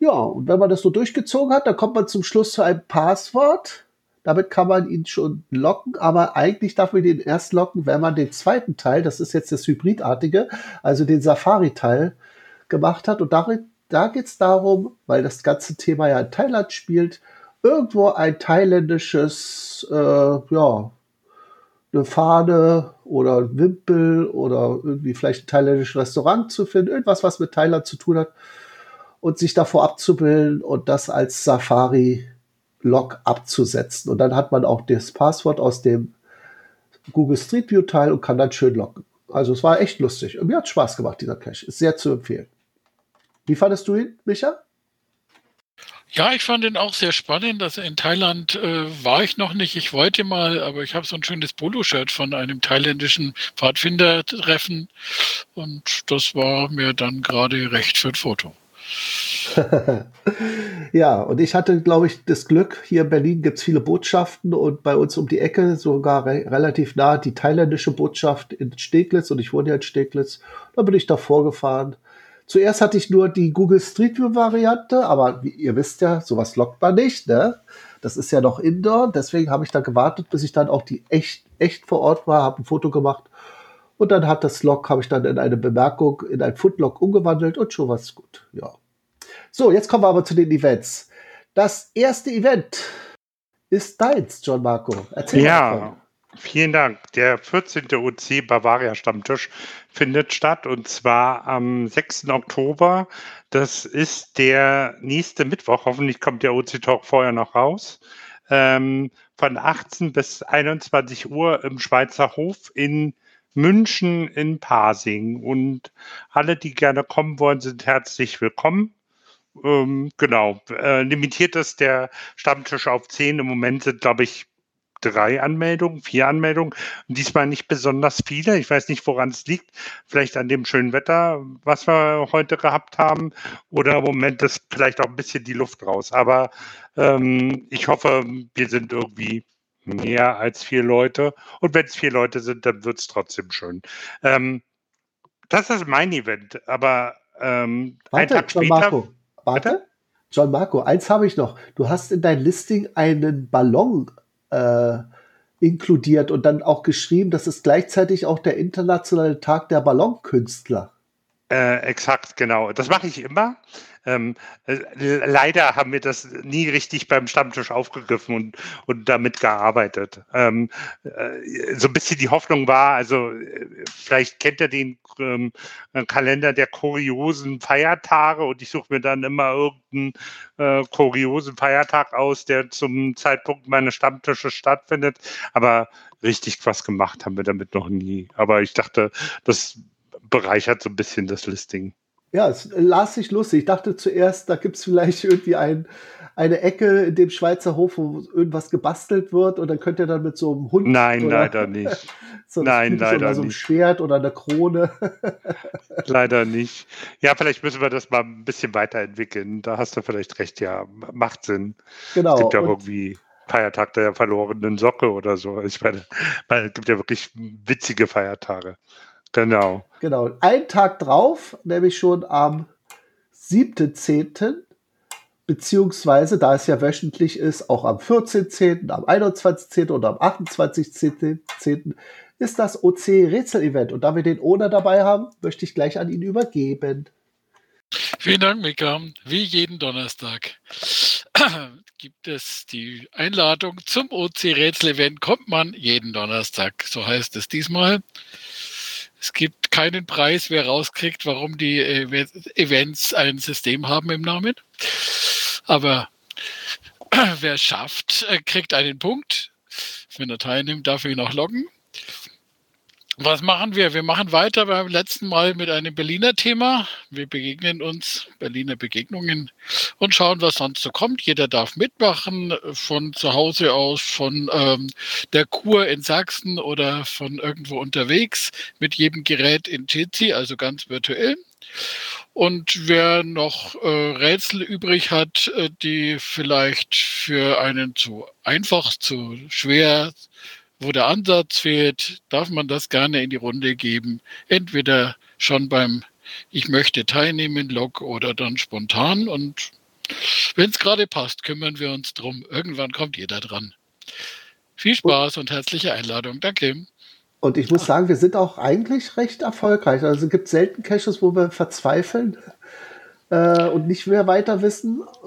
Ja, und wenn man das so durchgezogen hat, dann kommt man zum Schluss zu einem Passwort damit kann man ihn schon locken, aber eigentlich darf man ihn erst locken, wenn man den zweiten Teil, das ist jetzt das Hybridartige, also den Safari-Teil gemacht hat. Und darin, da geht es darum, weil das ganze Thema ja in Thailand spielt, irgendwo ein thailändisches, äh, ja, eine Fahne oder ein Wimpel oder irgendwie vielleicht ein thailändisches Restaurant zu finden, irgendwas, was mit Thailand zu tun hat und sich davor abzubilden und das als Safari Log abzusetzen. Und dann hat man auch das Passwort aus dem Google Street View Teil und kann dann schön loggen. Also es war echt lustig. Und mir hat Spaß gemacht, dieser Cache. Ist sehr zu empfehlen. Wie fandest du ihn, Micha? Ja, ich fand ihn auch sehr spannend. Also in Thailand äh, war ich noch nicht. Ich wollte mal, aber ich habe so ein schönes Poloshirt von einem thailändischen Pfadfinder-Treffen und das war mir dann gerade recht für ein Foto. ja, und ich hatte, glaube ich, das Glück, hier in Berlin gibt es viele Botschaften und bei uns um die Ecke, sogar re relativ nah, die thailändische Botschaft in Steglitz und ich wohne ja in Steglitz. Da bin ich da vorgefahren. Zuerst hatte ich nur die Google Street View Variante, aber wie ihr wisst ja, sowas lockt man nicht, ne? Das ist ja noch Indoor, deswegen habe ich da gewartet, bis ich dann auch die echt, echt vor Ort war, habe ein Foto gemacht und dann hat das Log, habe ich dann in eine Bemerkung, in ein Footlog umgewandelt und schon war es gut. Ja. So, jetzt kommen wir aber zu den Events. Das erste Event ist deins, John Marco. Erzähl ja, davon. Vielen Dank. Der 14. UC Bavaria Stammtisch findet statt und zwar am 6. Oktober. Das ist der nächste Mittwoch. Hoffentlich kommt der UC Talk vorher noch raus. Ähm, von 18 bis 21 Uhr im Schweizer Hof in München in Pasing. Und alle, die gerne kommen wollen, sind herzlich willkommen. Ähm, genau. Äh, limitiert ist der Stammtisch auf zehn. Im Moment sind, glaube ich, drei Anmeldungen, vier Anmeldungen. Und diesmal nicht besonders viele. Ich weiß nicht, woran es liegt. Vielleicht an dem schönen Wetter, was wir heute gehabt haben. Oder im Moment ist vielleicht auch ein bisschen die Luft raus. Aber ähm, ich hoffe, wir sind irgendwie mehr als vier Leute. Und wenn es vier Leute sind, dann wird es trotzdem schön. Ähm, das ist mein Event. Aber ähm, Warte, Tag später. Marco. Warte. John Marco, eins habe ich noch. Du hast in dein Listing einen Ballon äh, inkludiert und dann auch geschrieben, das ist gleichzeitig auch der internationale Tag der Ballonkünstler. Äh, exakt, genau. Das mache ich immer. Ähm, äh, leider haben wir das nie richtig beim Stammtisch aufgegriffen und, und damit gearbeitet. Ähm, äh, so ein bisschen die Hoffnung war, also äh, vielleicht kennt ihr den ähm, Kalender der kuriosen Feiertage und ich suche mir dann immer irgendeinen äh, kuriosen Feiertag aus, der zum Zeitpunkt meines Stammtisches stattfindet. Aber richtig was gemacht haben wir damit noch nie. Aber ich dachte, das bereichert so ein bisschen das Listing. Ja, es las sich lustig. Ich dachte zuerst, da gibt es vielleicht irgendwie ein, eine Ecke in dem Schweizer Hof, wo irgendwas gebastelt wird und dann könnt ihr dann mit so einem Hund. Nein, oder, leider nicht. so Nein, leider oder so einem nicht. Schwert oder einer Krone. leider nicht. Ja, vielleicht müssen wir das mal ein bisschen weiterentwickeln. Da hast du vielleicht recht, ja. Macht Sinn. Genau. Es gibt ja irgendwie Feiertag der verlorenen Socke oder so. Ich meine, es gibt ja wirklich witzige Feiertage. Genau. Genau. Einen Tag drauf, nämlich schon am 7.10., beziehungsweise, da es ja wöchentlich ist, auch am 14.10., am 21.10. und am 28.10. ist das OC-Rätsel-Event. Und da wir den Owner dabei haben, möchte ich gleich an ihn übergeben. Vielen Dank, Mika. Wie jeden Donnerstag gibt es die Einladung zum OC-Rätsel-Event. Kommt man jeden Donnerstag, so heißt es diesmal. Es gibt keinen Preis, wer rauskriegt, warum die Events ein System haben im Namen. Aber wer schafft, äh, kriegt einen Punkt. Wenn er teilnimmt, darf er ihn auch loggen. Was machen wir? Wir machen weiter beim letzten Mal mit einem Berliner Thema. Wir begegnen uns, Berliner Begegnungen, und schauen, was sonst so kommt. Jeder darf mitmachen, von zu Hause aus, von ähm, der Kur in Sachsen oder von irgendwo unterwegs, mit jedem Gerät in Jitsi, also ganz virtuell. Und wer noch äh, Rätsel übrig hat, äh, die vielleicht für einen zu einfach, zu schwer, wo der Ansatz fehlt, darf man das gerne in die Runde geben. Entweder schon beim Ich möchte teilnehmen, Log oder dann spontan. Und wenn es gerade passt, kümmern wir uns drum. Irgendwann kommt jeder dran. Viel Spaß und herzliche Einladung. Danke. Und ich muss sagen, wir sind auch eigentlich recht erfolgreich. Also es gibt selten Caches, wo wir verzweifeln äh, und nicht mehr weiter wissen, äh,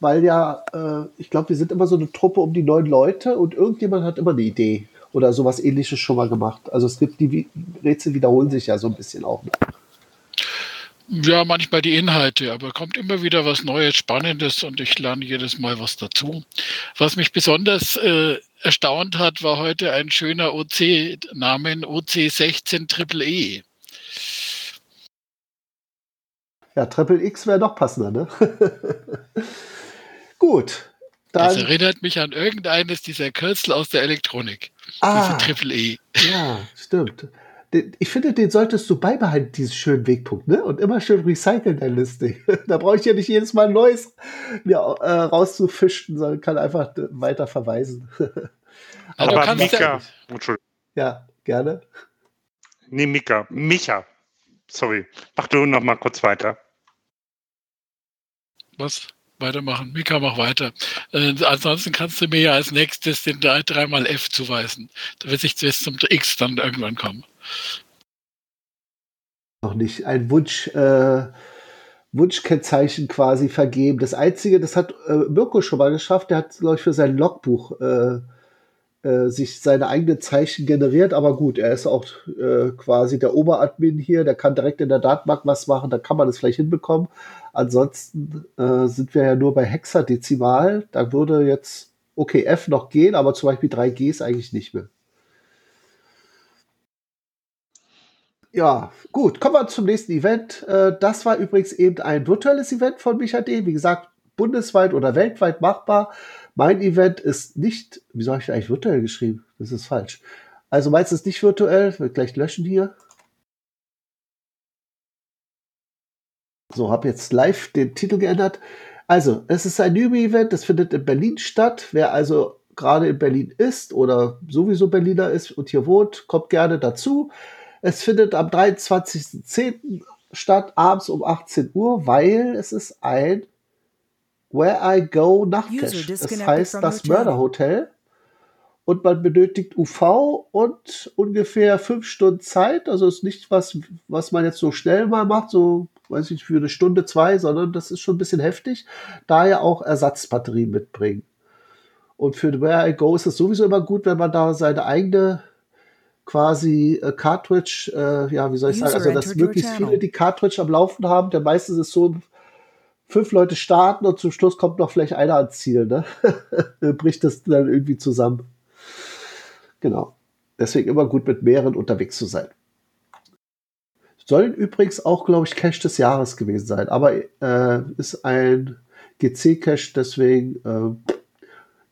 weil ja, äh, ich glaube, wir sind immer so eine Truppe um die neun Leute und irgendjemand hat immer eine Idee oder sowas ähnliches schon mal gemacht. Also es gibt die Rätsel wiederholen sich ja so ein bisschen auch. Ja, manchmal die Inhalte, aber kommt immer wieder was Neues, Spannendes und ich lerne jedes Mal was dazu. Was mich besonders äh, erstaunt hat, war heute ein schöner OC-Namen, OC16 Triple E. Ja, Triple X wäre noch passender, ne? Gut. Dann, das erinnert mich an irgendeines dieser Kürzel aus der Elektronik. Ah, diese Triple E. Ja, stimmt. Ich finde, den solltest du beibehalten, diesen schönen Wegpunkt, ne? Und immer schön recyceln, dein Listing. da brauche ich ja nicht jedes Mal ein neues mir äh, rauszufischen, sondern kann einfach weiter verweisen. Aber, Aber Mika. Ja, ja, gerne. Nee, Mika. Micha. Sorry. Mach du noch mal kurz weiter was weitermachen. Mika, mach weiter. Äh, ansonsten kannst du mir ja als nächstes den dreimal F zuweisen. Da wird sich zuerst zum X dann irgendwann kommen. Noch nicht. Ein Wunsch, äh, Wunschkennzeichen quasi vergeben. Das Einzige, das hat äh, Mirko schon mal geschafft, der hat, glaube ich, für sein Logbuch äh, sich seine eigenen Zeichen generiert, aber gut, er ist auch äh, quasi der Oberadmin hier, der kann direkt in der Datenbank was machen, da kann man es vielleicht hinbekommen. Ansonsten äh, sind wir ja nur bei Hexadezimal, da würde jetzt okay F noch gehen, aber zum Beispiel 3G ist eigentlich nicht mehr. Ja, gut, kommen wir zum nächsten Event. Äh, das war übrigens eben ein virtuelles Event von Micha D. Wie gesagt, bundesweit oder weltweit machbar. Mein Event ist nicht, wieso habe ich eigentlich virtuell geschrieben? Das ist falsch. Also meins ist nicht virtuell, wird gleich löschen hier. So, habe jetzt live den Titel geändert. Also, es ist ein Newbie-Event, das findet in Berlin statt. Wer also gerade in Berlin ist oder sowieso Berliner ist und hier wohnt, kommt gerne dazu. Es findet am 23.10. statt, abends um 18 Uhr, weil es ist ein Where I Go Nachtcache. Das heißt das Mörderhotel. Und man benötigt UV und ungefähr fünf Stunden Zeit. Also ist nicht was, was man jetzt so schnell mal macht, so weiß ich für eine Stunde, zwei, sondern das ist schon ein bisschen heftig. Daher auch Ersatzbatterien mitbringen. Und für Where I Go ist es sowieso immer gut, wenn man da seine eigene quasi äh, Cartridge, äh, ja, wie soll ich sagen, also dass möglichst viele die Cartridge am Laufen haben. Der meiste ist so fünf Leute starten und zum Schluss kommt noch vielleicht einer ans Ziel, ne? Bricht das dann irgendwie zusammen. Genau. Deswegen immer gut mit mehreren unterwegs zu sein. Sollen übrigens auch, glaube ich, Cache des Jahres gewesen sein, aber äh, ist ein GC-Cache, deswegen, äh,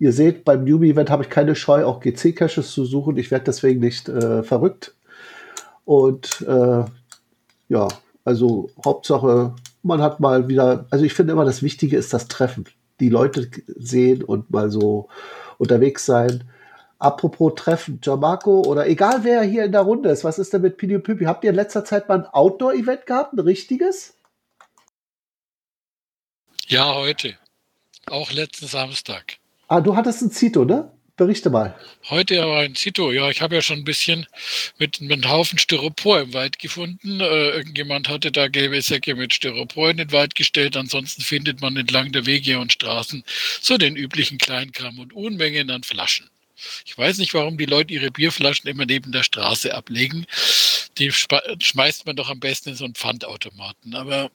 ihr seht, beim Newbie-Event habe ich keine Scheu, auch GC-Caches zu suchen. Ich werde deswegen nicht äh, verrückt. Und äh, ja, also Hauptsache man hat mal wieder, also ich finde immer, das Wichtige ist das Treffen. Die Leute sehen und mal so unterwegs sein. Apropos Treffen, Gianmarco oder egal wer hier in der Runde ist, was ist denn mit Pini und Pipi? Habt ihr in letzter Zeit mal ein Outdoor-Event gehabt, ein richtiges? Ja, heute. Auch letzten Samstag. Ah, du hattest ein Zito, ne? Berichte mal. Heute aber ein Zito. Ja, ich habe ja schon ein bisschen mit, mit einem Haufen Styropor im Wald gefunden. Äh, irgendjemand hatte da gelbe Säcke mit Styropor in den Wald gestellt. Ansonsten findet man entlang der Wege und Straßen so den üblichen Kleinkram und Unmengen an Flaschen. Ich weiß nicht, warum die Leute ihre Bierflaschen immer neben der Straße ablegen. Die schmeißt man doch am besten in so einen Pfandautomaten. Aber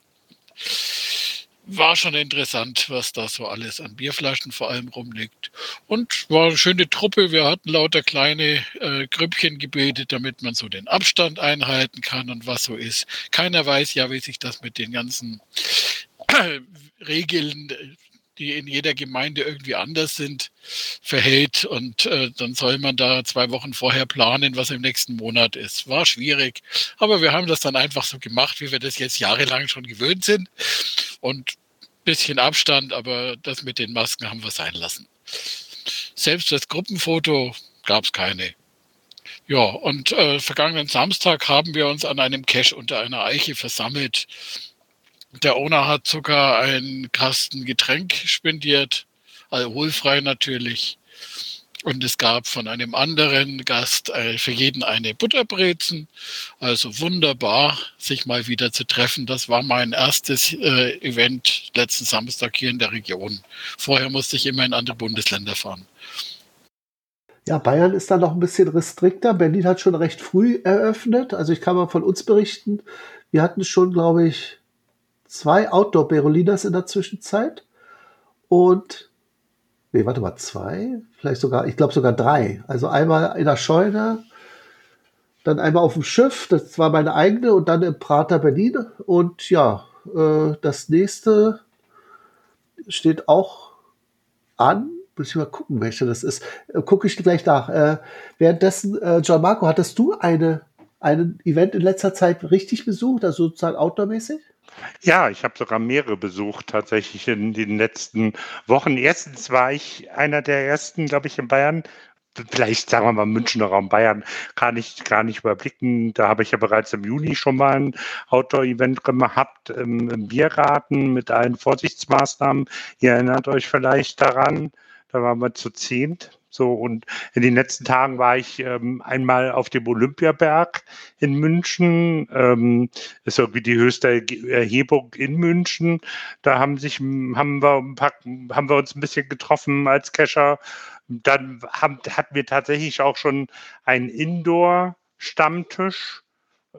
war schon interessant, was da so alles an Bierflaschen vor allem rumliegt. Und war eine schöne Truppe. Wir hatten lauter kleine äh, Grüppchen gebildet, damit man so den Abstand einhalten kann und was so ist. Keiner weiß ja, wie sich das mit den ganzen äh, Regeln, die in jeder Gemeinde irgendwie anders sind, verhält. Und äh, dann soll man da zwei Wochen vorher planen, was im nächsten Monat ist. War schwierig. Aber wir haben das dann einfach so gemacht, wie wir das jetzt jahrelang schon gewöhnt sind und bisschen Abstand, aber das mit den Masken haben wir sein lassen. Selbst das Gruppenfoto gab es keine. Ja, und äh, vergangenen Samstag haben wir uns an einem Cache unter einer Eiche versammelt. Der Owner hat sogar einen Kasten Getränk spendiert, alkoholfrei natürlich. Und es gab von einem anderen Gast äh, für jeden eine Butterbrezen. Also wunderbar, sich mal wieder zu treffen. Das war mein erstes äh, Event letzten Samstag hier in der Region. Vorher musste ich immer in andere Bundesländer fahren. Ja, Bayern ist da noch ein bisschen restrikter. Berlin hat schon recht früh eröffnet. Also ich kann mal von uns berichten. Wir hatten schon, glaube ich, zwei Outdoor-Berolinas in der Zwischenzeit. Und nee, warte mal, zwei, vielleicht sogar, ich glaube sogar drei. Also einmal in der Scheune, dann einmal auf dem Schiff, das war meine eigene, und dann im Prater Berlin. Und ja, äh, das nächste steht auch an. Muss ich mal gucken, welche das ist. Äh, Gucke ich gleich nach. Äh, währenddessen, äh, John Marco, hattest du eine, ein Event in letzter Zeit richtig besucht, also sozusagen outdoormäßig? Ja, ich habe sogar mehrere besucht tatsächlich in den letzten Wochen. Erstens war ich einer der ersten, glaube ich, in Bayern. Vielleicht sagen wir mal Münchner Raum Bayern, kann ich gar nicht überblicken. Da habe ich ja bereits im Juni schon mal ein Outdoor-Event gehabt im, im Biergarten mit allen Vorsichtsmaßnahmen. Ihr erinnert euch vielleicht daran. Da waren wir zu zehnt. So, und in den letzten Tagen war ich ähm, einmal auf dem Olympiaberg in München. Ähm, ist irgendwie die höchste Erhebung in München. Da haben sich, haben wir, paar, haben wir uns ein bisschen getroffen als Kescher. Dann haben, hatten wir tatsächlich auch schon einen Indoor-Stammtisch.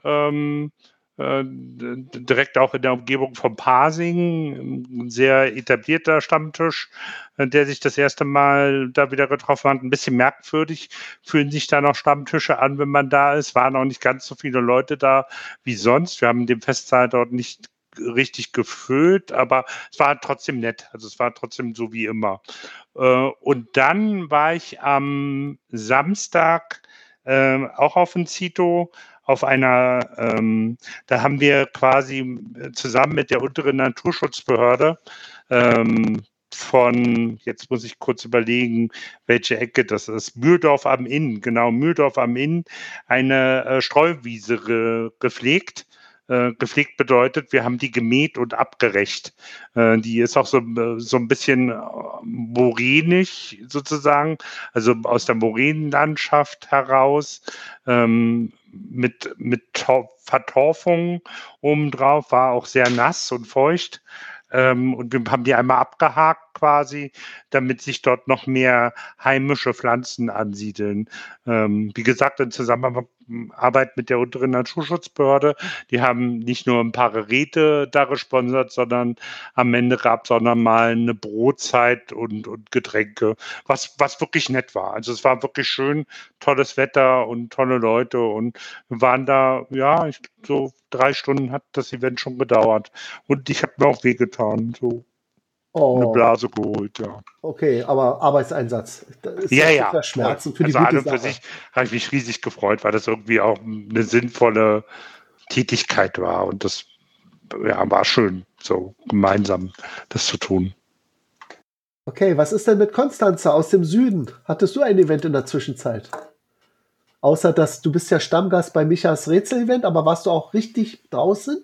Ähm, äh, direkt auch in der Umgebung von Pasing, ein sehr etablierter Stammtisch, äh, der sich das erste Mal da wieder getroffen hat. Ein bisschen merkwürdig fühlen sich da noch Stammtische an, wenn man da ist. Waren auch nicht ganz so viele Leute da wie sonst. Wir haben den Festsaal dort nicht richtig gefüllt, aber es war trotzdem nett. Also es war trotzdem so wie immer. Äh, und dann war ich am Samstag auch auf dem Zito auf einer, ähm, da haben wir quasi zusammen mit der unteren Naturschutzbehörde ähm, von, jetzt muss ich kurz überlegen, welche Ecke das ist, Mühldorf am Inn, genau, Mühldorf am Inn, eine äh, Streuwiese ge gepflegt. Äh, gepflegt bedeutet, wir haben die gemäht und abgerecht. Äh, die ist auch so, so ein bisschen äh, moränisch sozusagen, also aus der Moränenlandschaft heraus. Ähm, mit, mit Vertorfung obendrauf, war auch sehr nass und feucht. Ähm, und wir haben die einmal abgehakt quasi, damit sich dort noch mehr heimische Pflanzen ansiedeln. Ähm, wie gesagt, in Zusammenarbeit mit der unteren Naturschutzbehörde, die haben nicht nur ein paar Geräte da gesponsert, sondern am Ende gab es auch nochmal eine Brotzeit und, und Getränke, was, was wirklich nett war. Also es war wirklich schön, tolles Wetter und tolle Leute und wir waren da, ja, ich, so drei Stunden hat das Event schon gedauert. Und ich habe mir auch wehgetan. So oh. eine Blase geholt, ja. Okay, aber Arbeitseinsatz. ja, ja. Schmerzen für also die gute für sich habe ich mich riesig gefreut, weil das irgendwie auch eine sinnvolle Tätigkeit war. Und das ja, war schön, so gemeinsam das zu tun. Okay, was ist denn mit Konstanze aus dem Süden? Hattest du ein Event in der Zwischenzeit? Außer dass du bist ja Stammgast bei Michas Rätsel-Event, aber warst du auch richtig draußen?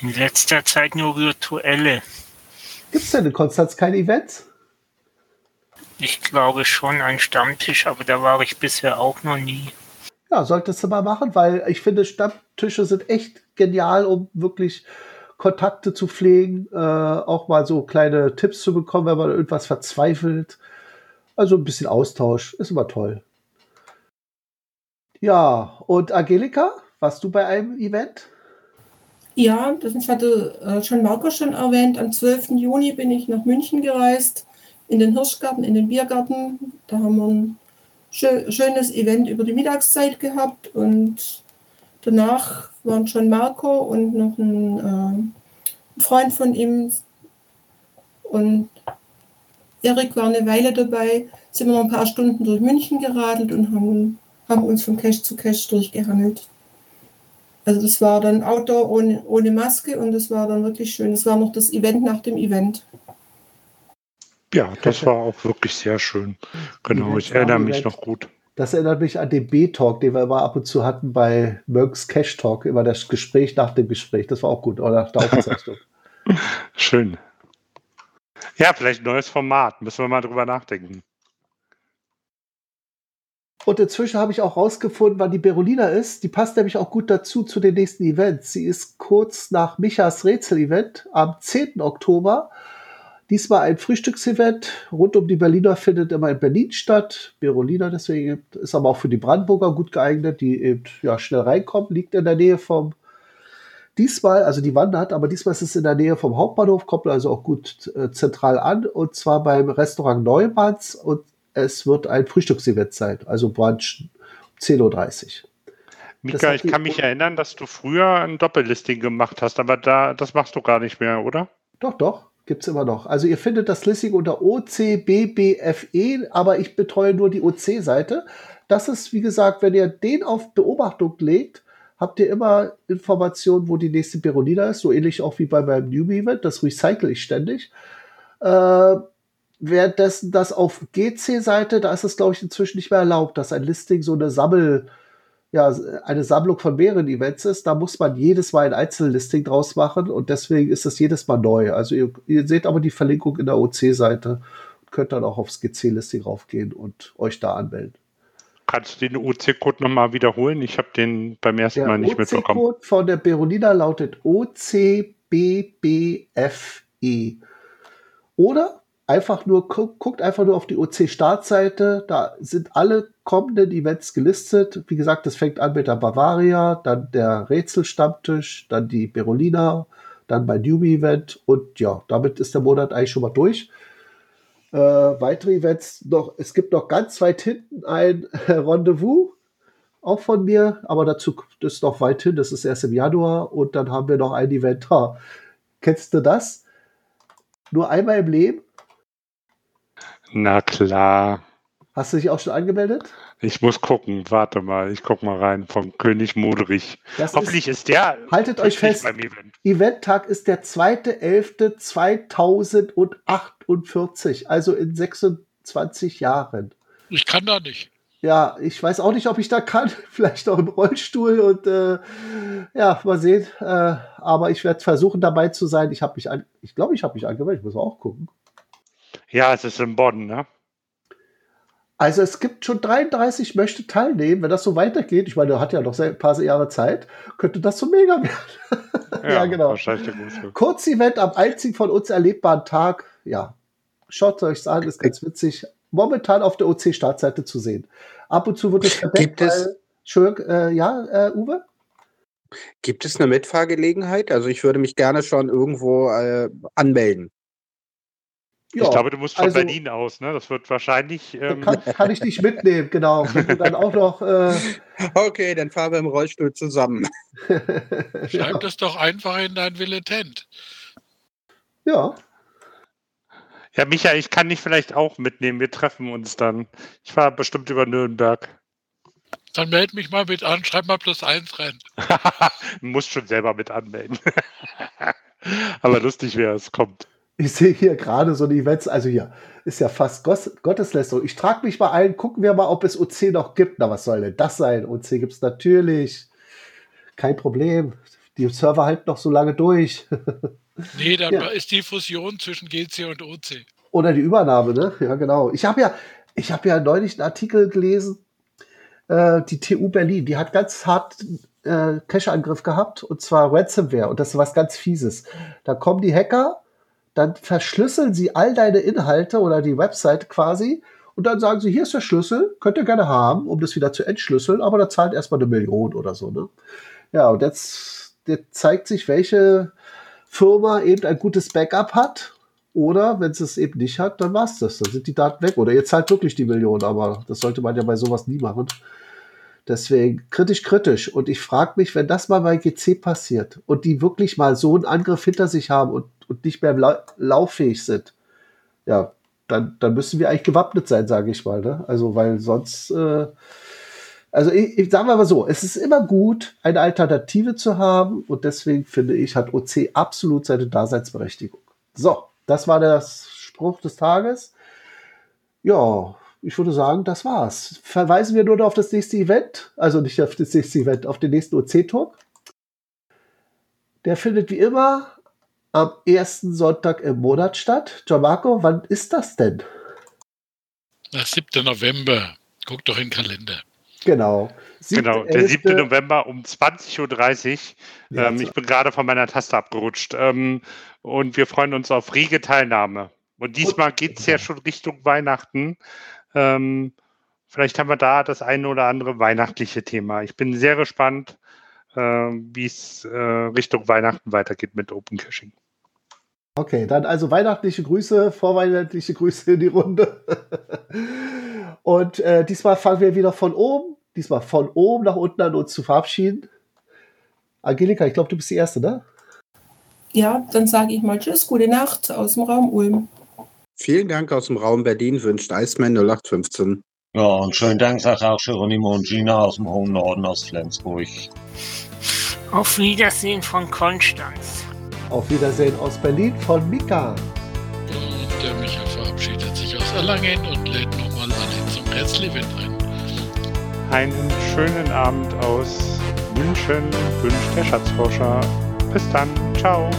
In letzter Zeit nur virtuelle. Gibt es denn in Konstanz keine Events? Ich glaube schon ein Stammtisch, aber da war ich bisher auch noch nie. Ja, solltest du mal machen, weil ich finde, Stammtische sind echt genial, um wirklich Kontakte zu pflegen, äh, auch mal so kleine Tipps zu bekommen, wenn man irgendwas verzweifelt. Also ein bisschen Austausch ist immer toll. Ja, und Angelika, warst du bei einem Event? Ja, das hatte äh, schon Marco schon erwähnt. Am 12. Juni bin ich nach München gereist, in den Hirschgarten, in den Biergarten. Da haben wir ein schönes Event über die Mittagszeit gehabt und danach waren schon Marco und noch ein äh, Freund von ihm und Erik war eine Weile dabei, sind wir noch ein paar Stunden durch München geradelt und haben, haben uns von Cache zu Cache durchgehandelt. Also das war dann Outdoor ohne, ohne Maske und das war dann wirklich schön. Das war noch das Event nach dem Event. Ja, das war auch wirklich sehr schön. Genau, ich erinnere mich noch gut. Das erinnert mich an den B-Talk, den wir immer ab und zu hatten bei Merck's Cash Talk, immer das Gespräch nach dem Gespräch. Das war auch gut, oder nach der Aufzeichnung. Schön. Ja, vielleicht ein neues Format. Müssen wir mal drüber nachdenken. Und inzwischen habe ich auch rausgefunden, wann die Berolina ist. Die passt nämlich auch gut dazu zu den nächsten Events. Sie ist kurz nach Michas Rätsel-Event am 10. Oktober. Diesmal ein Frühstücksevent rund um die Berliner findet immer in Berlin statt. Berolina deswegen ist aber auch für die Brandenburger gut geeignet, die eben ja, schnell reinkommen. Liegt in der Nähe vom, diesmal, also die wandert, aber diesmal ist es in der Nähe vom Hauptbahnhof, kommt also auch gut äh, zentral an und zwar beim Restaurant Neumanns und es wird ein Frühstücksevent sein, also Brunch 10.30 Uhr. Mika, ich kann mich erinnern, dass du früher ein Doppellisting gemacht hast, aber da, das machst du gar nicht mehr, oder? Doch, doch. Gibt es immer noch. Also ihr findet das Listing unter OCBBFE, aber ich betreue nur die OC-Seite. Das ist, wie gesagt, wenn ihr den auf Beobachtung legt, habt ihr immer Informationen, wo die nächste Berolina ist. So ähnlich auch wie bei meinem Newbie-Event. Das recycle ich ständig. Äh, währenddessen das auf GC-Seite, da ist es, glaube ich, inzwischen nicht mehr erlaubt, dass ein Listing so eine Sammel- ja, eine Sammlung von mehreren Events ist, da muss man jedes Mal ein Einzellisting draus machen und deswegen ist das jedes Mal neu. Also ihr, ihr seht aber die Verlinkung in der OC-Seite und könnt dann auch aufs GC-Listing raufgehen und euch da anmelden. Kannst du den OC-Code nochmal wiederholen? Ich habe den beim ersten der Mal nicht mitbekommen. Der OC-Code von der Berolina lautet OCBBFE. Oder einfach nur, guckt einfach nur auf die OC-Startseite, da sind alle kommenden Events gelistet. Wie gesagt, das fängt an mit der Bavaria, dann der Rätselstammtisch, dann die Berolina, dann mein Newbie-Event und ja, damit ist der Monat eigentlich schon mal durch. Äh, weitere Events noch, es gibt noch ganz weit hinten ein Rendezvous, auch von mir, aber dazu ist noch weit hin, das ist erst im Januar und dann haben wir noch ein Event. Ha, kennst du das? Nur einmal im Leben na klar. Hast du dich auch schon angemeldet? Ich muss gucken, warte mal, ich guck mal rein vom König Moderich. Das Hoffentlich ist, ist, der. Haltet euch fest, Event. Eventtag ist der 2.11.2048, also in 26 Jahren. Ich kann da nicht. Ja, ich weiß auch nicht, ob ich da kann. Vielleicht auch im Rollstuhl und äh, ja, mal sehen. Äh, aber ich werde versuchen, dabei zu sein. Ich habe mich, an, ich glaube, ich habe mich angemeldet. Ich muss auch gucken. Ja, es ist in Bonn, ne? Also es gibt schon 33 möchte teilnehmen. Wenn das so weitergeht, ich meine, er hat ja noch ein paar Jahre Zeit, könnte das so mega werden. ja, ja, genau. Kurzevent am einzigen von uns erlebbaren Tag. Ja, schaut euch an, ist ganz witzig. Momentan auf der OC-Startseite zu sehen. Ab und zu wird es verdeckt. Gibt es äh, ja, äh, Uwe? Gibt es eine Mitfahrgelegenheit? Also ich würde mich gerne schon irgendwo äh, anmelden. Ja, ich glaube, du musst von also, Berlin aus, ne? Das wird wahrscheinlich. Ähm kann, kann, ich dich mitnehmen, genau. Wenn du dann auch noch. Äh okay, dann fahren wir im Rollstuhl zusammen. Schreib das doch einfach in dein Villetent. Ja. Ja, Michael, ich kann dich vielleicht auch mitnehmen. Wir treffen uns dann. Ich fahre bestimmt über Nürnberg. Dann melde mich mal mit an, schreib mal plus eins rein. du musst schon selber mit anmelden. Aber lustig wäre es, kommt. Ich sehe hier gerade so die Events, also hier ist ja fast Gotteslästerung. Ich trage mich mal ein, gucken wir mal, ob es OC noch gibt. Na, was soll denn das sein? OC gibt es natürlich. Kein Problem. Die Server halten noch so lange durch. nee, dann ja. ist die Fusion zwischen GC und OC. Oder die Übernahme, ne? Ja, genau. Ich habe ja, ich habe ja neulich einen Artikel gelesen, äh, die TU Berlin, die hat ganz hart äh, Cache-Angriff gehabt, und zwar Ransomware. Und das ist was ganz Fieses. Da kommen die Hacker, dann verschlüsseln sie all deine Inhalte oder die Website quasi und dann sagen sie, hier ist der Schlüssel, könnt ihr gerne haben, um das wieder zu entschlüsseln, aber da zahlt erstmal eine Million oder so. Ne? Ja, und jetzt, jetzt zeigt sich, welche Firma eben ein gutes Backup hat. Oder wenn es es eben nicht hat, dann war es das. Dann sind die Daten weg. Oder ihr zahlt wirklich die Million, aber das sollte man ja bei sowas nie machen. Deswegen kritisch, kritisch. Und ich frage mich, wenn das mal bei GC passiert und die wirklich mal so einen Angriff hinter sich haben und, und nicht mehr lau lauffähig sind, ja, dann, dann müssen wir eigentlich gewappnet sein, sage ich mal. Ne? Also, weil sonst, äh, also ich, ich sage mal so, es ist immer gut, eine Alternative zu haben und deswegen finde ich, hat OC absolut seine Daseinsberechtigung. So, das war der Spruch des Tages. Ja, ich würde sagen, das war's. Verweisen wir nur noch auf das nächste Event, also nicht auf das nächste Event, auf den nächsten OC-Talk. Der findet wie immer am ersten Sonntag im Monat statt. Gianmarco, wann ist das denn? Der 7. November. Guck doch in den Kalender. Genau. Sieb genau, der 7. November um 20.30 Uhr. Ähm, ich bin gerade von meiner Taste abgerutscht. Ähm, und wir freuen uns auf rege Teilnahme. Und diesmal geht es ja schon Richtung Weihnachten. Ähm, vielleicht haben wir da das eine oder andere weihnachtliche Thema. Ich bin sehr gespannt, äh, wie es äh, Richtung Weihnachten weitergeht mit Open Caching. Okay, dann also weihnachtliche Grüße, vorweihnachtliche Grüße in die Runde. Und äh, diesmal fangen wir wieder von oben, diesmal von oben nach unten an uns zu verabschieden. Angelika, ich glaube, du bist die Erste, ne? Ja, dann sage ich mal Tschüss, gute Nacht aus dem Raum Ulm. Vielen Dank aus dem Raum Berlin, wünscht Eisman 0815. Ja, und schönen Dank, sagt auch Geronimo und Gina aus dem hohen Norden aus Flensburg. Auf Wiedersehen von Konstanz. Auf Wiedersehen aus Berlin von Mika. Und der Micha verabschiedet sich aus Erlangen und lädt nochmal alle zum Rätsel-Event ein. Einen schönen Abend aus München wünscht der Schatzforscher. Bis dann. Ciao.